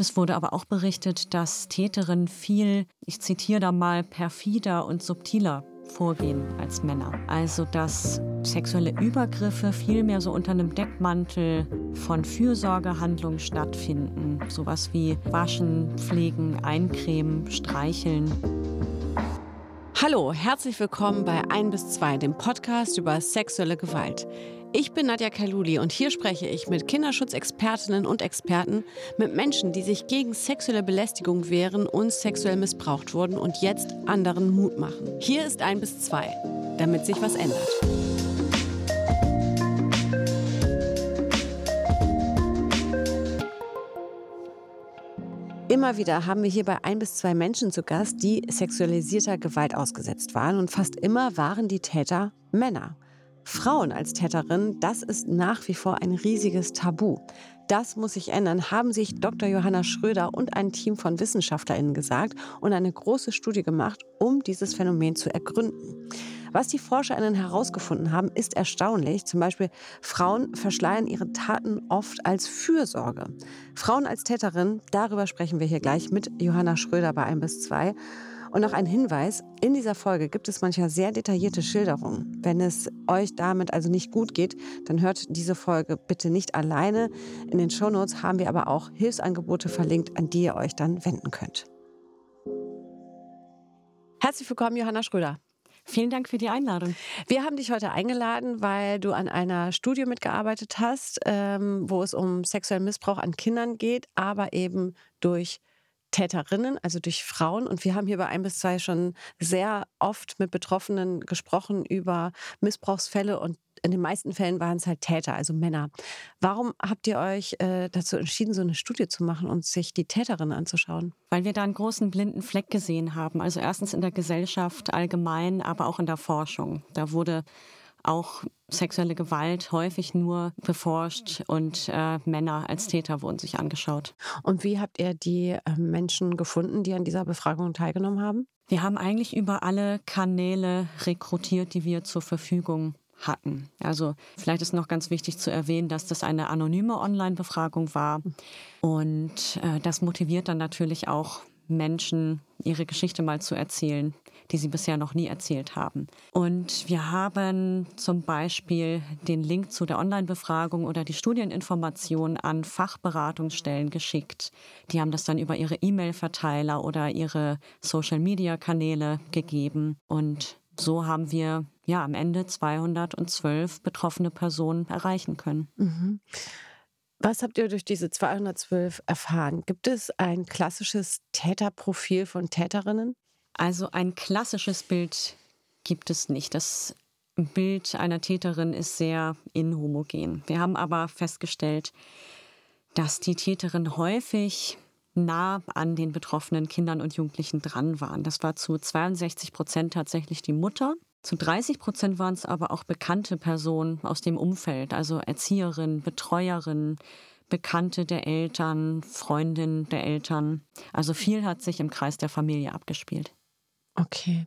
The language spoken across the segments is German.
Es wurde aber auch berichtet, dass Täterinnen viel, ich zitiere da mal, perfider und subtiler vorgehen als Männer. Also dass sexuelle Übergriffe viel mehr so unter einem Deckmantel von Fürsorgehandlungen stattfinden. Sowas wie Waschen, Pflegen, Eincremen, Streicheln. Hallo, herzlich willkommen bei 1 bis 2, dem Podcast über sexuelle Gewalt. Ich bin Nadja Kaluli und hier spreche ich mit Kinderschutzexpertinnen und Experten, mit Menschen, die sich gegen sexuelle Belästigung wehren und sexuell missbraucht wurden und jetzt anderen Mut machen. Hier ist ein bis zwei, damit sich was ändert. Immer wieder haben wir hier bei ein bis zwei Menschen zu Gast, die sexualisierter Gewalt ausgesetzt waren. Und fast immer waren die Täter Männer. Frauen als Täterin, das ist nach wie vor ein riesiges Tabu. Das muss sich ändern, haben sich Dr. Johanna Schröder und ein Team von WissenschaftlerInnen gesagt und eine große Studie gemacht, um dieses Phänomen zu ergründen. Was die ForscherInnen herausgefunden haben, ist erstaunlich. Zum Beispiel, Frauen verschleiern ihre Taten oft als Fürsorge. Frauen als Täterin, darüber sprechen wir hier gleich mit Johanna Schröder bei 1 bis 2. Und noch ein Hinweis, in dieser Folge gibt es manchmal sehr detaillierte Schilderungen. Wenn es euch damit also nicht gut geht, dann hört diese Folge bitte nicht alleine. In den Shownotes haben wir aber auch Hilfsangebote verlinkt, an die ihr euch dann wenden könnt. Herzlich willkommen, Johanna Schröder. Vielen Dank für die Einladung. Wir haben dich heute eingeladen, weil du an einer Studie mitgearbeitet hast, ähm, wo es um sexuellen Missbrauch an Kindern geht, aber eben durch Täterinnen, also durch Frauen. Und wir haben hier bei ein bis zwei schon sehr oft mit Betroffenen gesprochen über Missbrauchsfälle und in den meisten Fällen waren es halt Täter, also Männer. Warum habt ihr euch äh, dazu entschieden, so eine Studie zu machen und sich die Täterinnen anzuschauen? Weil wir da einen großen blinden Fleck gesehen haben. Also erstens in der Gesellschaft allgemein, aber auch in der Forschung. Da wurde auch sexuelle Gewalt häufig nur beforscht und äh, Männer als Täter wurden sich angeschaut. Und wie habt ihr die äh, Menschen gefunden, die an dieser Befragung teilgenommen haben? Wir haben eigentlich über alle Kanäle rekrutiert, die wir zur Verfügung hatten. Also vielleicht ist noch ganz wichtig zu erwähnen, dass das eine anonyme Online-Befragung war. Und äh, das motiviert dann natürlich auch Menschen, ihre Geschichte mal zu erzählen, die sie bisher noch nie erzählt haben. Und wir haben zum Beispiel den Link zu der Online-Befragung oder die Studieninformation an Fachberatungsstellen geschickt. Die haben das dann über ihre E-Mail-Verteiler oder ihre Social-Media-Kanäle gegeben. Und so haben wir ja am Ende 212 betroffene Personen erreichen können. Mhm. Was habt ihr durch diese 212 erfahren? Gibt es ein klassisches Täterprofil von Täterinnen? Also ein klassisches Bild gibt es nicht. Das Bild einer Täterin ist sehr inhomogen. Wir haben aber festgestellt, dass die Täterin häufig nah an den betroffenen Kindern und Jugendlichen dran waren. Das war zu 62 Prozent tatsächlich die Mutter. Zu 30 Prozent waren es aber auch bekannte Personen aus dem Umfeld, also Erzieherinnen, Betreuerinnen, Bekannte der Eltern, Freundinnen der Eltern. Also viel hat sich im Kreis der Familie abgespielt. Okay.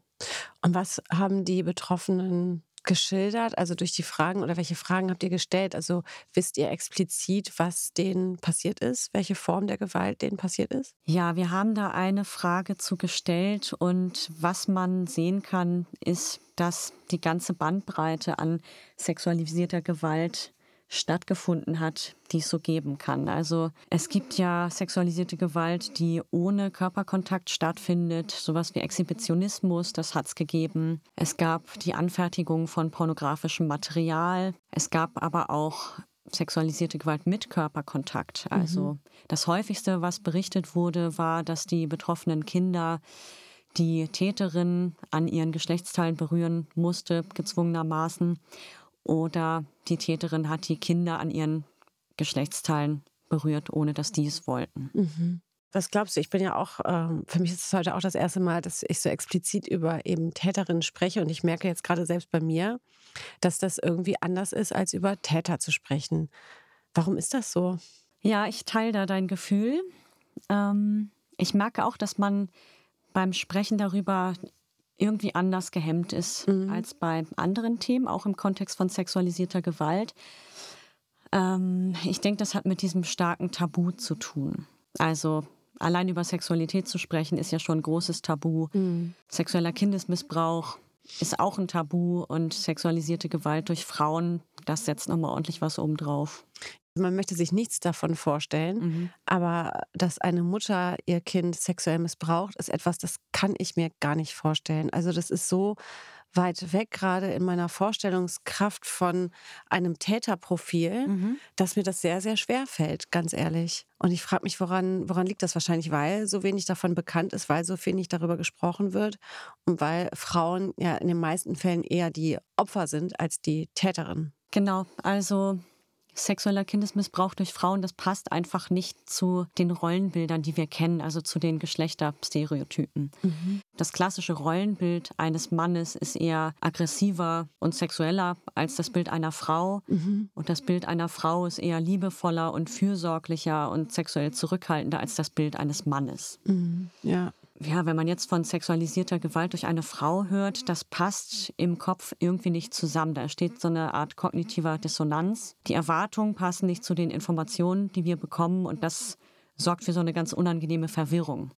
Und was haben die Betroffenen geschildert, also durch die Fragen oder welche Fragen habt ihr gestellt? Also wisst ihr explizit, was denen passiert ist, welche Form der Gewalt denen passiert ist? Ja, wir haben da eine Frage zu gestellt und was man sehen kann, ist, dass die ganze Bandbreite an sexualisierter Gewalt stattgefunden hat, die es so geben kann. Also es gibt ja sexualisierte Gewalt, die ohne Körperkontakt stattfindet, sowas wie Exhibitionismus, das hat es gegeben. Es gab die Anfertigung von pornografischem Material. Es gab aber auch sexualisierte Gewalt mit Körperkontakt. Also mhm. das häufigste, was berichtet wurde, war, dass die betroffenen Kinder die Täterin an ihren Geschlechtsteilen berühren musste, gezwungenermaßen oder die Täterin hat die Kinder an ihren Geschlechtsteilen berührt, ohne dass die es wollten. Mhm. Was glaubst du? Ich bin ja auch, ähm, für mich ist es heute auch das erste Mal, dass ich so explizit über eben Täterinnen spreche. Und ich merke jetzt gerade selbst bei mir, dass das irgendwie anders ist, als über Täter zu sprechen. Warum ist das so? Ja, ich teile da dein Gefühl. Ähm, ich merke auch, dass man beim Sprechen darüber irgendwie anders gehemmt ist mhm. als bei anderen Themen, auch im Kontext von sexualisierter Gewalt. Ähm, ich denke, das hat mit diesem starken Tabu zu tun. Also allein über Sexualität zu sprechen, ist ja schon ein großes Tabu. Mhm. Sexueller Kindesmissbrauch ist auch ein Tabu und sexualisierte Gewalt durch Frauen, das setzt nochmal ordentlich was obendrauf. Man möchte sich nichts davon vorstellen, mhm. aber dass eine Mutter ihr Kind sexuell missbraucht, ist etwas, das kann ich mir gar nicht vorstellen. Also das ist so weit weg, gerade in meiner Vorstellungskraft von einem Täterprofil, mhm. dass mir das sehr, sehr schwer fällt, ganz ehrlich. Und ich frage mich, woran, woran liegt das wahrscheinlich, weil so wenig davon bekannt ist, weil so wenig darüber gesprochen wird und weil Frauen ja in den meisten Fällen eher die Opfer sind als die Täterin. Genau, also sexueller Kindesmissbrauch durch Frauen, das passt einfach nicht zu den Rollenbildern, die wir kennen, also zu den Geschlechterstereotypen. Mhm. Das klassische Rollenbild eines Mannes ist eher aggressiver und sexueller als das Bild einer Frau. Mhm. Und das Bild einer Frau ist eher liebevoller und fürsorglicher und sexuell zurückhaltender als das Bild eines Mannes. Mhm. Ja ja, wenn man jetzt von sexualisierter Gewalt durch eine Frau hört, das passt im Kopf irgendwie nicht zusammen. Da steht so eine Art kognitiver Dissonanz. Die Erwartungen passen nicht zu den Informationen, die wir bekommen und das sorgt für so eine ganz unangenehme Verwirrung.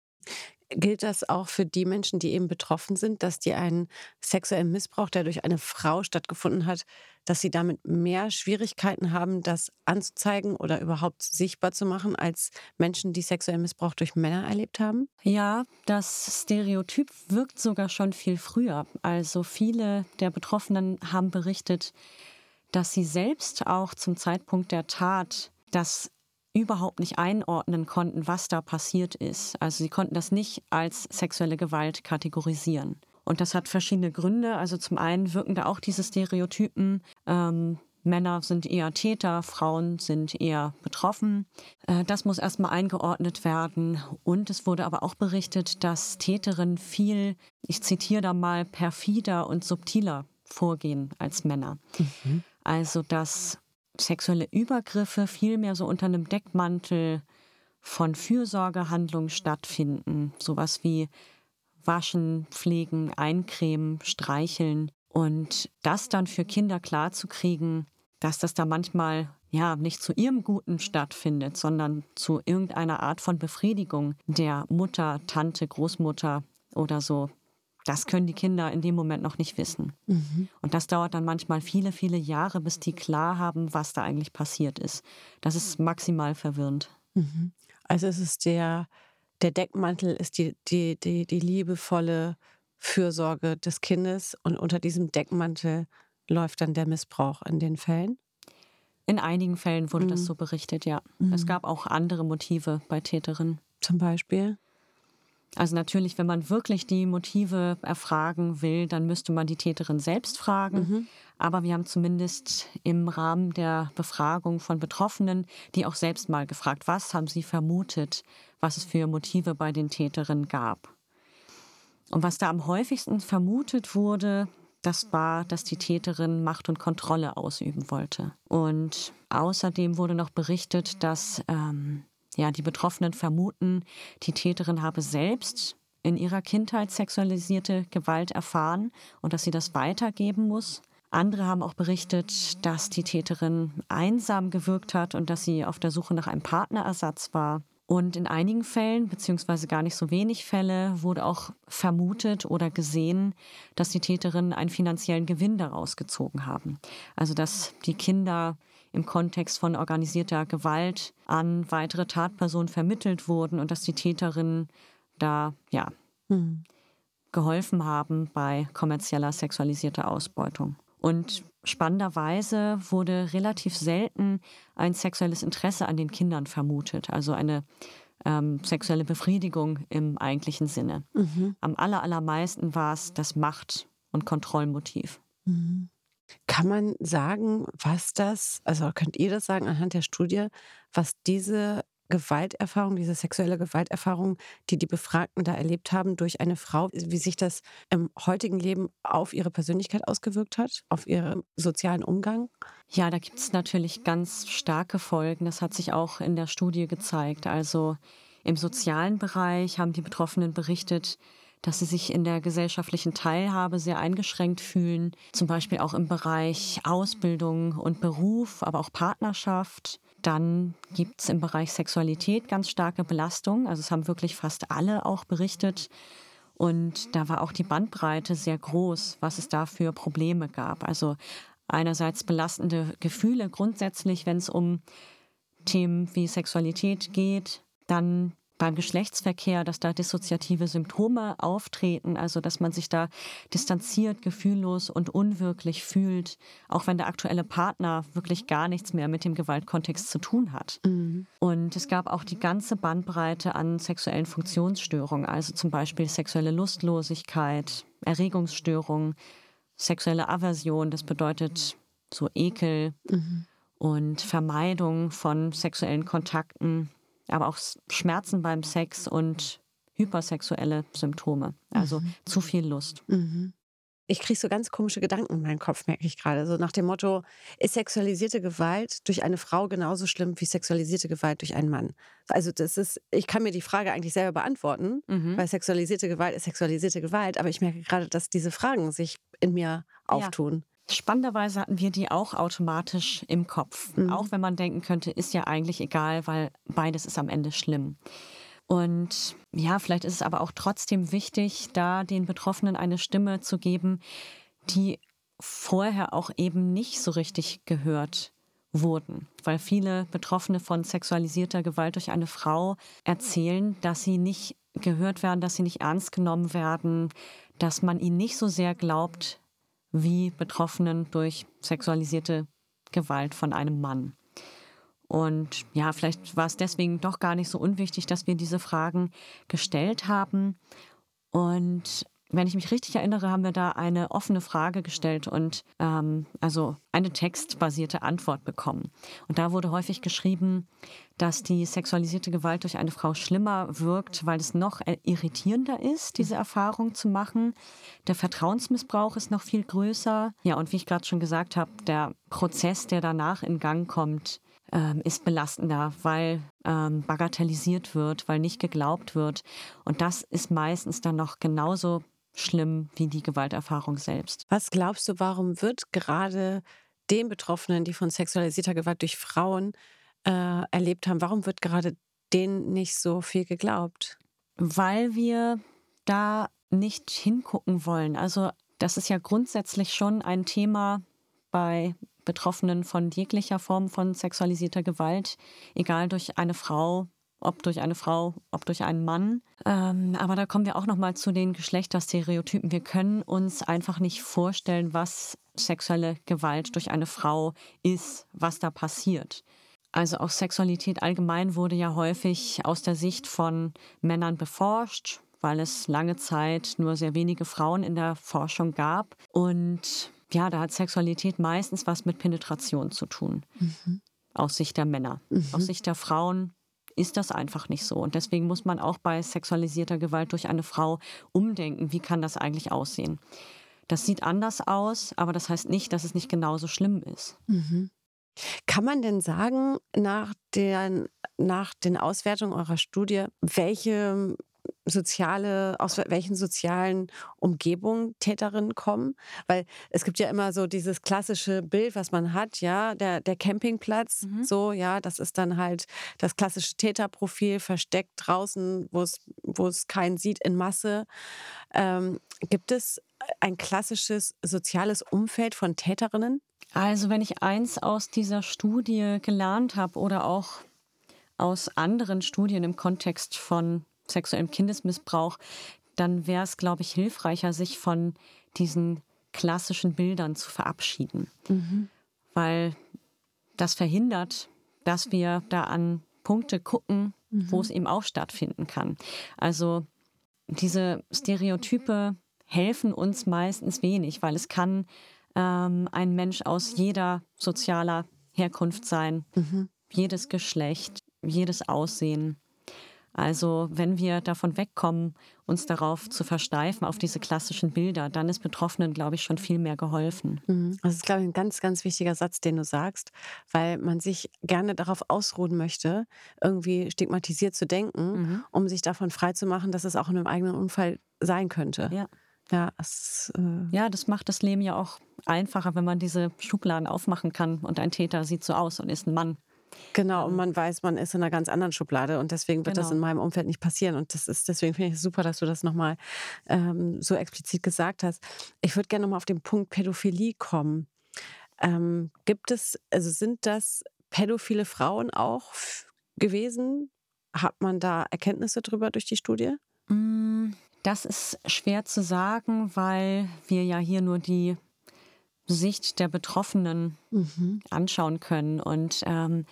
Gilt das auch für die Menschen, die eben betroffen sind, dass die einen sexuellen Missbrauch, der durch eine Frau stattgefunden hat, dass sie damit mehr Schwierigkeiten haben, das anzuzeigen oder überhaupt sichtbar zu machen, als Menschen, die sexuellen Missbrauch durch Männer erlebt haben? Ja, das Stereotyp wirkt sogar schon viel früher. Also viele der Betroffenen haben berichtet, dass sie selbst auch zum Zeitpunkt der Tat das überhaupt nicht einordnen konnten, was da passiert ist. Also sie konnten das nicht als sexuelle Gewalt kategorisieren. Und das hat verschiedene Gründe. Also zum einen wirken da auch diese Stereotypen. Ähm, Männer sind eher Täter, Frauen sind eher betroffen. Äh, das muss erstmal eingeordnet werden. Und es wurde aber auch berichtet, dass Täterinnen viel, ich zitiere da mal, perfider und subtiler vorgehen als Männer. Mhm. Also dass sexuelle Übergriffe vielmehr so unter einem Deckmantel von Fürsorgehandlungen stattfinden. Sowas wie Waschen, Pflegen, Eincremen, Streicheln. Und das dann für Kinder klarzukriegen, dass das da manchmal ja nicht zu ihrem Guten stattfindet, sondern zu irgendeiner Art von Befriedigung der Mutter, Tante, Großmutter oder so, das können die Kinder in dem Moment noch nicht wissen. Mhm. Und das dauert dann manchmal viele, viele Jahre, bis die klar haben, was da eigentlich passiert ist. Das ist maximal verwirrend. Mhm. Also es ist der, der Deckmantel ist die, die, die, die liebevolle Fürsorge des Kindes und unter diesem Deckmantel läuft dann der Missbrauch in den Fällen? In einigen Fällen wurde mhm. das so berichtet, ja. Mhm. Es gab auch andere Motive bei Täterinnen. Zum Beispiel? Also natürlich, wenn man wirklich die Motive erfragen will, dann müsste man die Täterin selbst fragen. Mhm. Aber wir haben zumindest im Rahmen der Befragung von Betroffenen die auch selbst mal gefragt, was haben sie vermutet, was es für Motive bei den Täterinnen gab. Und was da am häufigsten vermutet wurde, das war, dass die Täterin Macht und Kontrolle ausüben wollte. Und außerdem wurde noch berichtet, dass ähm, ja, die Betroffenen vermuten, die Täterin habe selbst in ihrer Kindheit sexualisierte Gewalt erfahren und dass sie das weitergeben muss. Andere haben auch berichtet, dass die Täterin einsam gewirkt hat und dass sie auf der Suche nach einem Partnerersatz war. Und in einigen Fällen, beziehungsweise gar nicht so wenig Fälle, wurde auch vermutet oder gesehen, dass die Täterinnen einen finanziellen Gewinn daraus gezogen haben. Also dass die Kinder im Kontext von organisierter Gewalt an weitere Tatpersonen vermittelt wurden und dass die Täterinnen da ja hm. geholfen haben bei kommerzieller sexualisierter Ausbeutung. Und spannenderweise wurde relativ selten ein sexuelles Interesse an den Kindern vermutet, also eine ähm, sexuelle Befriedigung im eigentlichen Sinne. Mhm. Am allermeisten war es das Macht- und Kontrollmotiv. Mhm. Kann man sagen, was das, also könnt ihr das sagen anhand der Studie, was diese Gewalterfahrung, diese sexuelle Gewalterfahrung, die die Befragten da erlebt haben durch eine Frau, wie sich das im heutigen Leben auf ihre Persönlichkeit ausgewirkt hat, auf ihren sozialen Umgang? Ja, da gibt es natürlich ganz starke Folgen. Das hat sich auch in der Studie gezeigt. Also im sozialen Bereich haben die Betroffenen berichtet, dass sie sich in der gesellschaftlichen Teilhabe sehr eingeschränkt fühlen, zum Beispiel auch im Bereich Ausbildung und Beruf, aber auch Partnerschaft. dann gibt es im Bereich Sexualität ganz starke Belastung. Also es haben wirklich fast alle auch berichtet. Und da war auch die Bandbreite sehr groß, was es da für Probleme gab. Also einerseits belastende Gefühle grundsätzlich, wenn es um Themen wie Sexualität geht, dann beim Geschlechtsverkehr, dass da dissoziative Symptome auftreten, also dass man sich da distanziert, gefühllos und unwirklich fühlt, auch wenn der aktuelle Partner wirklich gar nichts mehr mit dem Gewaltkontext zu tun hat. Mhm. Und es gab auch die ganze Bandbreite an sexuellen Funktionsstörungen, also zum Beispiel sexuelle Lustlosigkeit, Erregungsstörungen, sexuelle Aversion, das bedeutet so Ekel mhm. und Vermeidung von sexuellen Kontakten, aber auch Schmerzen beim Sex und hypersexuelle Symptome, also mhm. zu viel Lust. Mhm. Ich kriege so ganz komische Gedanken in meinen Kopf, merke ich gerade. So nach dem Motto, ist sexualisierte Gewalt durch eine Frau genauso schlimm wie sexualisierte Gewalt durch einen Mann? Also das ist, ich kann mir die Frage eigentlich selber beantworten, mhm. weil sexualisierte Gewalt ist sexualisierte Gewalt, aber ich merke gerade, dass diese Fragen sich in mir auftun. Ja. Spannenderweise hatten wir die auch automatisch im Kopf. Mhm. Auch wenn man denken könnte, ist ja eigentlich egal, weil beides ist am Ende schlimm. Und ja, vielleicht ist es aber auch trotzdem wichtig, da den Betroffenen eine Stimme zu geben, die vorher auch eben nicht so richtig gehört wurden, weil viele Betroffene von sexualisierter Gewalt durch eine Frau erzählen, dass sie nicht gehört werden, dass sie nicht ernst genommen werden, dass man ihnen nicht so sehr glaubt wie Betroffenen durch sexualisierte Gewalt von einem Mann. Und ja, vielleicht war es deswegen doch gar nicht so unwichtig, dass wir diese Fragen gestellt haben. Und wenn ich mich richtig erinnere, haben wir da eine offene Frage gestellt und ähm, also eine textbasierte Antwort bekommen. Und da wurde häufig geschrieben, dass die sexualisierte Gewalt durch eine Frau schlimmer wirkt, weil es noch irritierender ist, diese Erfahrung zu machen. Der Vertrauensmissbrauch ist noch viel größer. Ja, und wie ich gerade schon gesagt habe, der Prozess, der danach in Gang kommt, ähm, ist belastender, weil ähm, bagatellisiert wird, weil nicht geglaubt wird. Und das ist meistens dann noch genauso schlimm wie die Gewalterfahrung selbst. Was glaubst du, warum wird gerade den Betroffenen, die von sexualisierter Gewalt durch Frauen äh, erlebt haben, warum wird gerade denen nicht so viel geglaubt? Weil wir da nicht hingucken wollen. Also das ist ja grundsätzlich schon ein Thema bei Betroffenen von jeglicher Form von sexualisierter Gewalt, egal durch eine Frau, ob durch eine Frau, ob durch einen Mann. Ähm, aber da kommen wir auch noch mal zu den Geschlechterstereotypen. Wir können uns einfach nicht vorstellen, was sexuelle Gewalt durch eine Frau ist, was da passiert. Also auch Sexualität allgemein wurde ja häufig aus der Sicht von Männern beforscht, weil es lange Zeit nur sehr wenige Frauen in der Forschung gab. Und ja, da hat Sexualität meistens was mit Penetration zu tun. Mhm. Aus Sicht der Männer. Mhm. Aus Sicht der Frauen ist das einfach nicht so. Und deswegen muss man auch bei sexualisierter Gewalt durch eine Frau umdenken, wie kann das eigentlich aussehen. Das sieht anders aus, aber das heißt nicht, dass es nicht genauso schlimm ist. Mhm. Kann man denn sagen, nach den, nach den Auswertungen eurer Studie, welche soziale, aus welchen sozialen Umgebungen Täterinnen kommen? Weil es gibt ja immer so dieses klassische Bild, was man hat, ja, der, der Campingplatz, mhm. so, ja, das ist dann halt das klassische Täterprofil, versteckt draußen, wo es, keinen sieht in Masse. Ähm, gibt es ein klassisches soziales Umfeld von Täterinnen? Also wenn ich eins aus dieser Studie gelernt habe oder auch aus anderen Studien im Kontext von sexuellem Kindesmissbrauch, dann wäre es, glaube ich, hilfreicher, sich von diesen klassischen Bildern zu verabschieden. Mhm. Weil das verhindert, dass wir da an Punkte gucken, mhm. wo es eben auch stattfinden kann. Also diese Stereotype helfen uns meistens wenig, weil es kann ähm, ein Mensch aus jeder sozialer Herkunft sein, mhm. jedes Geschlecht, jedes Aussehen. Also wenn wir davon wegkommen, uns darauf zu versteifen, auf diese klassischen Bilder, dann ist Betroffenen, glaube ich, schon viel mehr geholfen. Mhm. Das ist, glaube ich, ein ganz, ganz wichtiger Satz, den du sagst, weil man sich gerne darauf ausruhen möchte, irgendwie stigmatisiert zu denken, mhm. um sich davon freizumachen, dass es auch in einem eigenen Unfall sein könnte. Ja. Ja, es, äh ja, das macht das Leben ja auch einfacher, wenn man diese Schubladen aufmachen kann und ein Täter sieht so aus und ist ein Mann Genau, und ähm. man weiß, man ist in einer ganz anderen Schublade und deswegen wird genau. das in meinem Umfeld nicht passieren. Und das ist, deswegen finde ich es super, dass du das nochmal ähm, so explizit gesagt hast. Ich würde gerne nochmal auf den Punkt Pädophilie kommen. Ähm, gibt es, also sind das pädophile Frauen auch gewesen? Hat man da Erkenntnisse drüber durch die Studie? Mm, das ist schwer zu sagen, weil wir ja hier nur die Sicht der Betroffenen mhm. anschauen können. Und ähm,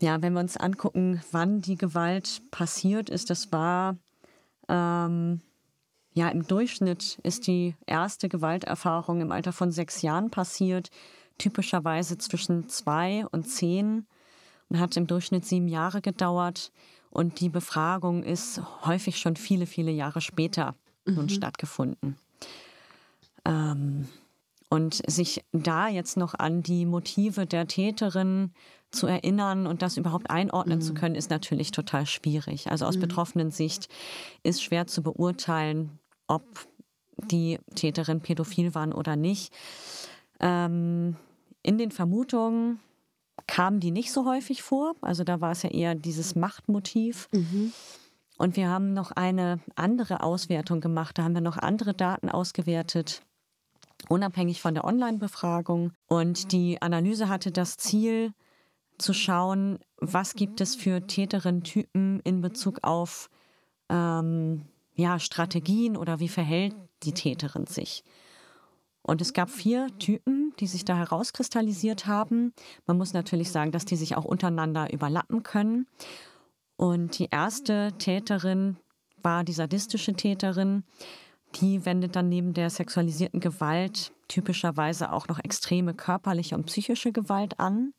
ja, wenn wir uns angucken, wann die Gewalt passiert ist, das war ähm, ja im Durchschnitt ist die erste Gewalterfahrung im Alter von sechs Jahren passiert, typischerweise zwischen zwei und zehn und hat im Durchschnitt sieben Jahre gedauert. Und die Befragung ist häufig schon viele, viele Jahre später mhm. nun stattgefunden. Ähm, und sich da jetzt noch an die Motive der Täterin zu erinnern und das überhaupt einordnen mhm. zu können, ist natürlich total schwierig. Also aus mhm. betroffenen Sicht ist schwer zu beurteilen, ob die Täterin pädophil waren oder nicht. Ähm, in den Vermutungen kamen die nicht so häufig vor. Also da war es ja eher dieses Machtmotiv. Mhm. Und wir haben noch eine andere Auswertung gemacht. Da haben wir noch andere Daten ausgewertet unabhängig von der Online-Befragung. Und die Analyse hatte das Ziel, zu schauen, was gibt es für Täterinnen-Typen in Bezug auf ähm, ja, Strategien oder wie verhält die Täterin sich. Und es gab vier Typen, die sich da herauskristallisiert haben. Man muss natürlich sagen, dass die sich auch untereinander überlappen können. Und die erste Täterin war die sadistische Täterin, die wendet dann neben der sexualisierten Gewalt typischerweise auch noch extreme körperliche und psychische Gewalt an.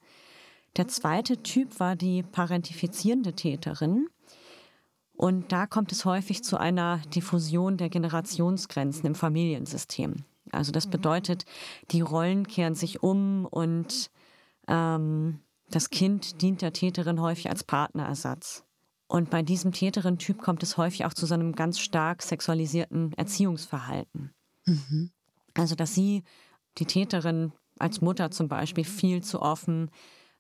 Der zweite Typ war die parentifizierende Täterin. Und da kommt es häufig zu einer Diffusion der Generationsgrenzen im Familiensystem. Also das mhm. bedeutet, die Rollen kehren sich um und ähm, das Kind dient der Täterin häufig als Partnerersatz. Und bei diesem Täterin-Typ kommt es häufig auch zu so einem ganz stark sexualisierten Erziehungsverhalten. Mhm. Also, dass sie, die Täterin als Mutter zum Beispiel, viel zu offen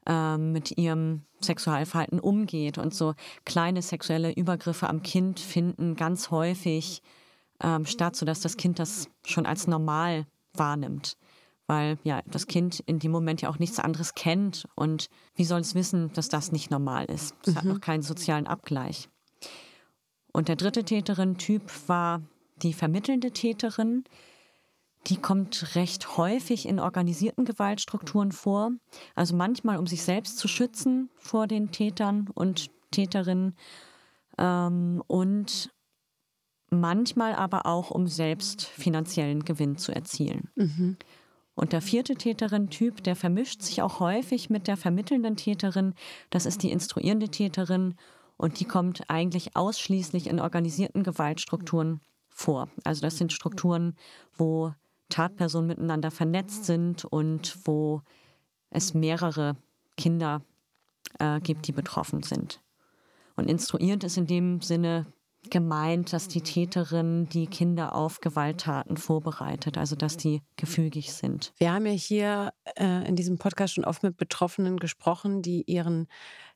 äh, mit ihrem Sexualverhalten umgeht und so kleine sexuelle Übergriffe am Kind finden ganz häufig ähm, statt, sodass das Kind das schon als normal wahrnimmt weil ja das Kind in dem Moment ja auch nichts anderes kennt und wie soll es wissen, dass das nicht normal ist? Es mhm. hat noch keinen sozialen Abgleich. Und der dritte Täterin-Typ war die vermittelnde Täterin. Die kommt recht häufig in organisierten Gewaltstrukturen vor. Also manchmal, um sich selbst zu schützen vor den Tätern und Täterinnen. Ähm, und manchmal aber auch, um selbst finanziellen Gewinn zu erzielen. Mhm. Und der vierte Täterin-Typ, der vermischt sich auch häufig mit der vermittelnden Täterin. Das ist die instruierende Täterin und die kommt eigentlich ausschließlich in organisierten Gewaltstrukturen vor. Also das sind Strukturen, wo Tatpersonen miteinander vernetzt sind und wo es mehrere Kinder äh, gibt, die betroffen sind. Und instruierend ist in dem Sinne gemeint, dass die Täterin die Kinder auf Gewalttaten vorbereitet, also dass die gefügig sind. Wir haben ja hier äh, in diesem Podcast schon oft mit Betroffenen gesprochen, die ihren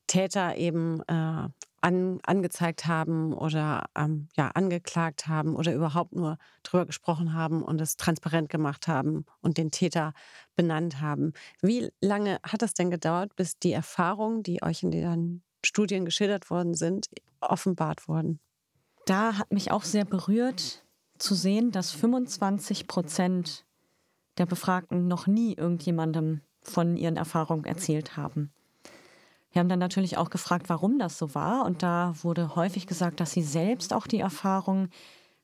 Täter eben äh, an, angezeigt haben oder ähm, ja, angeklagt haben oder überhaupt nur drüber gesprochen haben und es transparent gemacht haben und den Täter benannt haben. Wie lange hat das denn gedauert, bis die Erfahrungen, die euch in den Studien geschildert worden sind, offenbart wurden? Da hat mich auch sehr berührt zu sehen, dass 25 Prozent der Befragten noch nie irgendjemandem von ihren Erfahrungen erzählt haben. Wir haben dann natürlich auch gefragt, warum das so war. Und da wurde häufig gesagt, dass sie selbst auch die Erfahrung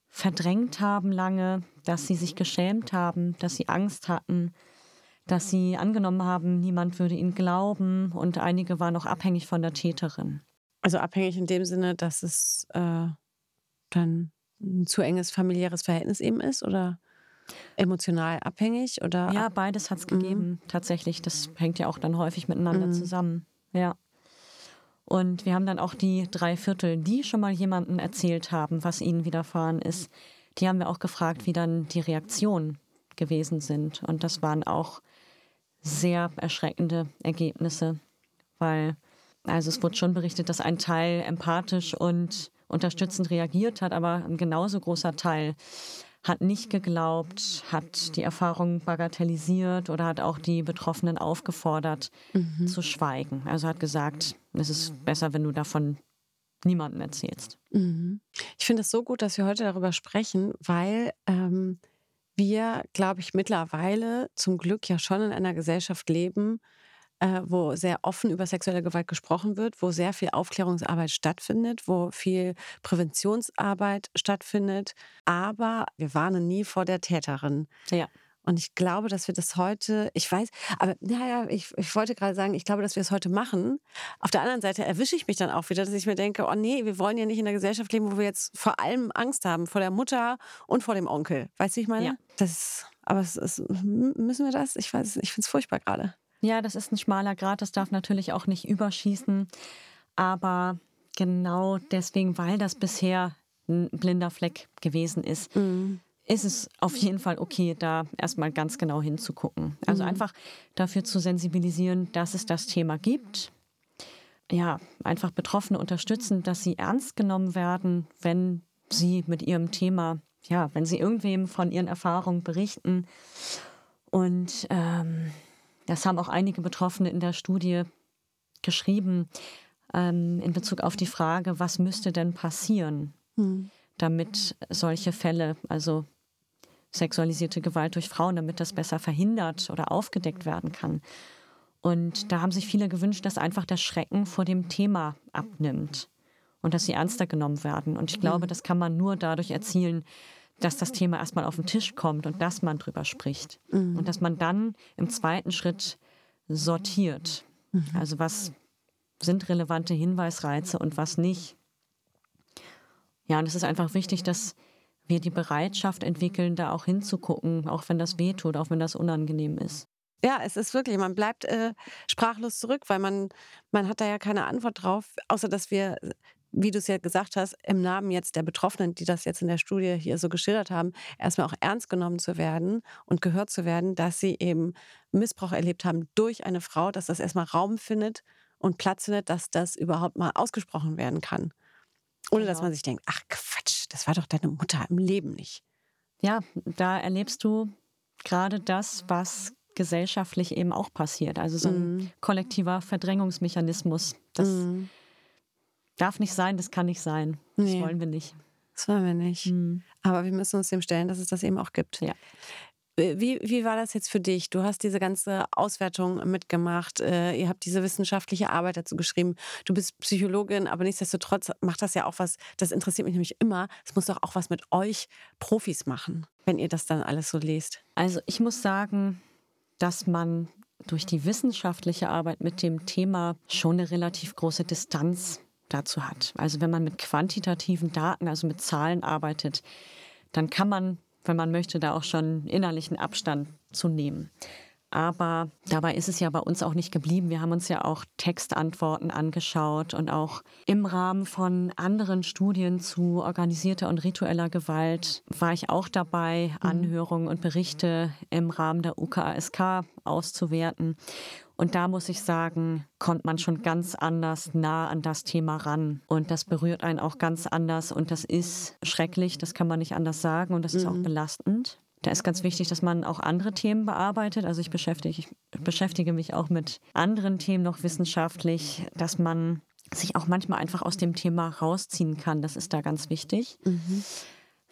verdrängt haben lange, dass sie sich geschämt haben, dass sie Angst hatten, dass sie angenommen haben, niemand würde ihnen glauben und einige waren auch abhängig von der Täterin. Also abhängig in dem Sinne, dass es äh, dann ein zu enges familiäres Verhältnis eben ist oder emotional abhängig oder ja beides hat es mhm. gegeben mhm. tatsächlich das hängt ja auch dann häufig miteinander mhm. zusammen ja und wir haben dann auch die drei Viertel die schon mal jemandem erzählt haben was ihnen widerfahren ist die haben wir auch gefragt wie dann die Reaktionen gewesen sind und das waren auch sehr erschreckende Ergebnisse weil also es wurde schon berichtet, dass ein Teil empathisch und unterstützend reagiert hat, aber ein genauso großer Teil hat nicht geglaubt, hat die Erfahrung bagatellisiert oder hat auch die Betroffenen aufgefordert mhm. zu schweigen. Also hat gesagt, es ist besser, wenn du davon niemandem erzählst. Mhm. Ich finde es so gut, dass wir heute darüber sprechen, weil ähm, wir, glaube ich, mittlerweile zum Glück ja schon in einer Gesellschaft leben, äh, wo sehr offen über sexuelle Gewalt gesprochen wird, wo sehr viel Aufklärungsarbeit stattfindet, wo viel Präventionsarbeit stattfindet. Aber wir warnen nie vor der Täterin. Ja. Und ich glaube, dass wir das heute, ich weiß, aber naja, ich, ich wollte gerade sagen, ich glaube, dass wir es heute machen. Auf der anderen Seite erwische ich mich dann auch wieder, dass ich mir denke, oh nee, wir wollen ja nicht in einer Gesellschaft leben, wo wir jetzt vor allem Angst haben, vor der Mutter und vor dem Onkel. Weißt du, wie ich meine? Ja. Das, aber es, es, müssen wir das? Ich weiß, ich finde es furchtbar gerade. Ja, das ist ein schmaler Grad, das darf natürlich auch nicht überschießen. Aber genau deswegen, weil das bisher ein blinder Fleck gewesen ist, mhm. ist es auf jeden Fall okay, da erstmal ganz genau hinzugucken. Also mhm. einfach dafür zu sensibilisieren, dass es das Thema gibt. Ja, einfach Betroffene unterstützen, dass sie ernst genommen werden, wenn sie mit ihrem Thema, ja, wenn sie irgendwem von ihren Erfahrungen berichten. Und ähm, das haben auch einige Betroffene in der Studie geschrieben ähm, in Bezug auf die Frage, was müsste denn passieren, hm. damit solche Fälle, also sexualisierte Gewalt durch Frauen, damit das besser verhindert oder aufgedeckt werden kann. Und da haben sich viele gewünscht, dass einfach der Schrecken vor dem Thema abnimmt und dass sie ernster genommen werden. Und ich glaube, hm. das kann man nur dadurch erzielen, dass das Thema erstmal auf den Tisch kommt und dass man drüber spricht. Mhm. Und dass man dann im zweiten Schritt sortiert. Mhm. Also was sind relevante Hinweisreize und was nicht. Ja, und es ist einfach wichtig, dass wir die Bereitschaft entwickeln, da auch hinzugucken, auch wenn das wehtut, auch wenn das unangenehm ist. Ja, es ist wirklich, man bleibt äh, sprachlos zurück, weil man, man hat da ja keine Antwort drauf, außer dass wir wie du es ja gesagt hast, im Namen jetzt der Betroffenen, die das jetzt in der Studie hier so geschildert haben, erstmal auch ernst genommen zu werden und gehört zu werden, dass sie eben Missbrauch erlebt haben durch eine Frau, dass das erstmal Raum findet und Platz findet, dass das überhaupt mal ausgesprochen werden kann. Ohne genau. dass man sich denkt, ach Quatsch, das war doch deine Mutter im Leben nicht. Ja, da erlebst du gerade das, was gesellschaftlich eben auch passiert. Also so ein mm. kollektiver Verdrängungsmechanismus. Das mm Darf nicht sein, das kann nicht sein. Das nee. wollen wir nicht. Das wollen wir nicht. Mhm. Aber wir müssen uns dem stellen, dass es das eben auch gibt. Ja. Wie, wie war das jetzt für dich? Du hast diese ganze Auswertung mitgemacht. Äh, ihr habt diese wissenschaftliche Arbeit dazu geschrieben. Du bist Psychologin, aber nichtsdestotrotz macht das ja auch was, das interessiert mich nämlich immer. Es muss doch auch was mit euch Profis machen, wenn ihr das dann alles so lest. Also ich muss sagen, dass man durch die wissenschaftliche Arbeit mit dem Thema schon eine relativ große Distanz dazu hat. Also wenn man mit quantitativen Daten, also mit Zahlen arbeitet, dann kann man, wenn man möchte, da auch schon innerlichen Abstand zu nehmen. Aber dabei ist es ja bei uns auch nicht geblieben. Wir haben uns ja auch Textantworten angeschaut und auch im Rahmen von anderen Studien zu organisierter und ritueller Gewalt war ich auch dabei, mhm. Anhörungen und Berichte im Rahmen der UKASK auszuwerten. Und da muss ich sagen, kommt man schon ganz anders nah an das Thema ran. Und das berührt einen auch ganz anders. Und das ist schrecklich, das kann man nicht anders sagen. Und das ist auch mhm. belastend. Da ist ganz wichtig, dass man auch andere Themen bearbeitet. Also ich beschäftige, ich beschäftige mich auch mit anderen Themen noch wissenschaftlich, dass man sich auch manchmal einfach aus dem Thema rausziehen kann. Das ist da ganz wichtig. Mhm.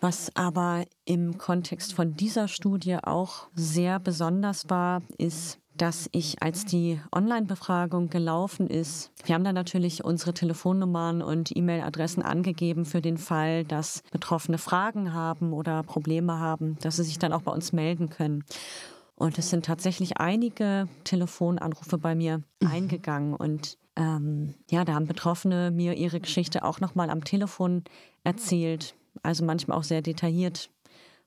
Was aber im Kontext von dieser Studie auch sehr besonders war, ist, dass ich, als die Online-Befragung gelaufen ist, wir haben da natürlich unsere Telefonnummern und E-Mail-Adressen angegeben für den Fall, dass Betroffene Fragen haben oder Probleme haben, dass sie sich dann auch bei uns melden können. Und es sind tatsächlich einige Telefonanrufe bei mir mhm. eingegangen. Und ähm, ja, da haben Betroffene mir ihre Geschichte auch nochmal am Telefon erzählt. Also manchmal auch sehr detailliert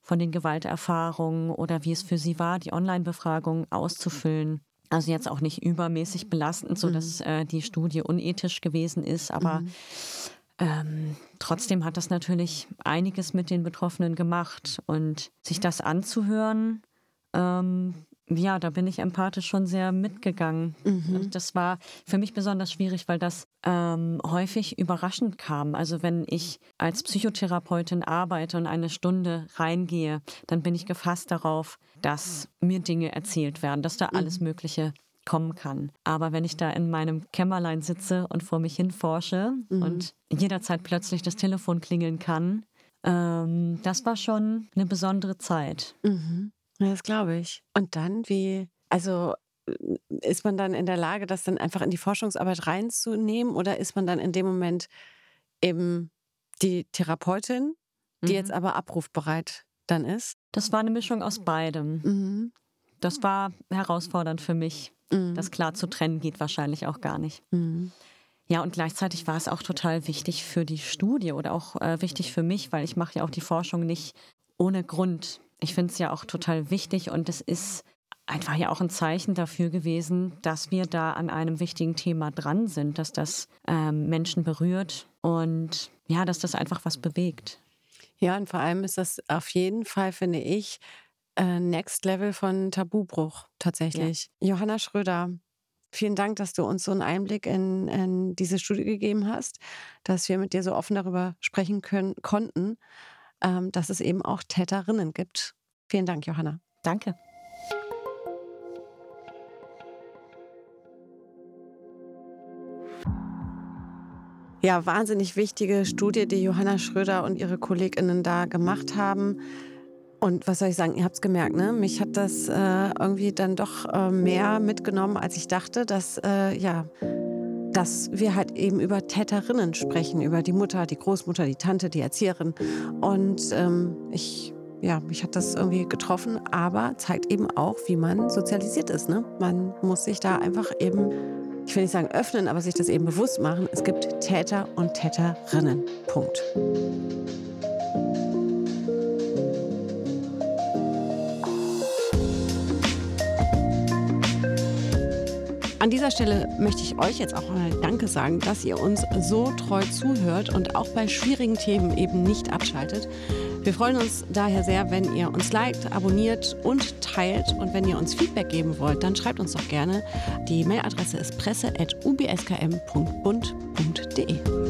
von den Gewalterfahrungen oder wie es für sie war, die Online-Befragung auszufüllen. Also jetzt auch nicht übermäßig belastend, sodass mhm. äh, die Studie unethisch gewesen ist, aber mhm. ähm, trotzdem hat das natürlich einiges mit den Betroffenen gemacht. Und sich das anzuhören, ähm, ja, da bin ich empathisch schon sehr mitgegangen. Mhm. Das war für mich besonders schwierig, weil das ähm, häufig überraschend kam. Also wenn ich als Psychotherapeutin arbeite und eine Stunde reingehe, dann bin ich gefasst darauf, dass mir Dinge erzählt werden, dass da alles mhm. Mögliche kommen kann. Aber wenn ich da in meinem Kämmerlein sitze und vor mich hin forsche mhm. und jederzeit plötzlich das Telefon klingeln kann, ähm, das war schon eine besondere Zeit. Mhm. Das glaube ich. Und dann, wie, also ist man dann in der Lage, das dann einfach in die Forschungsarbeit reinzunehmen oder ist man dann in dem Moment eben die Therapeutin, die mhm. jetzt aber abrufbereit dann ist? Das war eine Mischung aus beidem. Mhm. Das war herausfordernd für mich. Mhm. Das klar zu trennen geht wahrscheinlich auch gar nicht. Mhm. Ja, und gleichzeitig war es auch total wichtig für die Studie oder auch äh, wichtig für mich, weil ich mache ja auch die Forschung nicht ohne Grund. Ich finde es ja auch total wichtig und es ist einfach ja auch ein Zeichen dafür gewesen, dass wir da an einem wichtigen Thema dran sind, dass das ähm, Menschen berührt und ja, dass das einfach was bewegt. Ja, und vor allem ist das auf jeden Fall, finde ich, äh, Next Level von Tabubruch tatsächlich. Ja. Johanna Schröder, vielen Dank, dass du uns so einen Einblick in, in diese Studie gegeben hast, dass wir mit dir so offen darüber sprechen können, konnten, dass es eben auch Täterinnen gibt. Vielen Dank, Johanna. Danke. Ja, wahnsinnig wichtige Studie, die Johanna Schröder und ihre KollegInnen da gemacht haben. Und was soll ich sagen, ihr habt es gemerkt, ne? Mich hat das äh, irgendwie dann doch äh, mehr mitgenommen, als ich dachte, dass, äh, ja, dass wir halt eben über Täterinnen sprechen, über die Mutter, die Großmutter, die Tante, die Erzieherin. Und ähm, ich, ja, mich hat das irgendwie getroffen, aber zeigt eben auch, wie man sozialisiert ist. Ne? Man muss sich da einfach eben, ich will nicht sagen öffnen, aber sich das eben bewusst machen. Es gibt Täter und Täterinnen. Punkt. An dieser Stelle möchte ich euch jetzt auch mal Danke sagen, dass ihr uns so treu zuhört und auch bei schwierigen Themen eben nicht abschaltet. Wir freuen uns daher sehr, wenn ihr uns liked, abonniert und teilt. Und wenn ihr uns Feedback geben wollt, dann schreibt uns doch gerne. Die Mailadresse ist presse.ubskm.bund.de.